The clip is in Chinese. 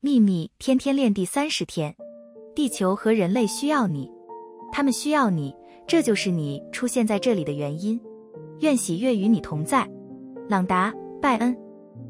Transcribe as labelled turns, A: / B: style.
A: 秘密天天练第三十天。地球和人类需要你。他们需要你这就是你出现在这里的原因。愿喜悦与你同在。朗达拜恩。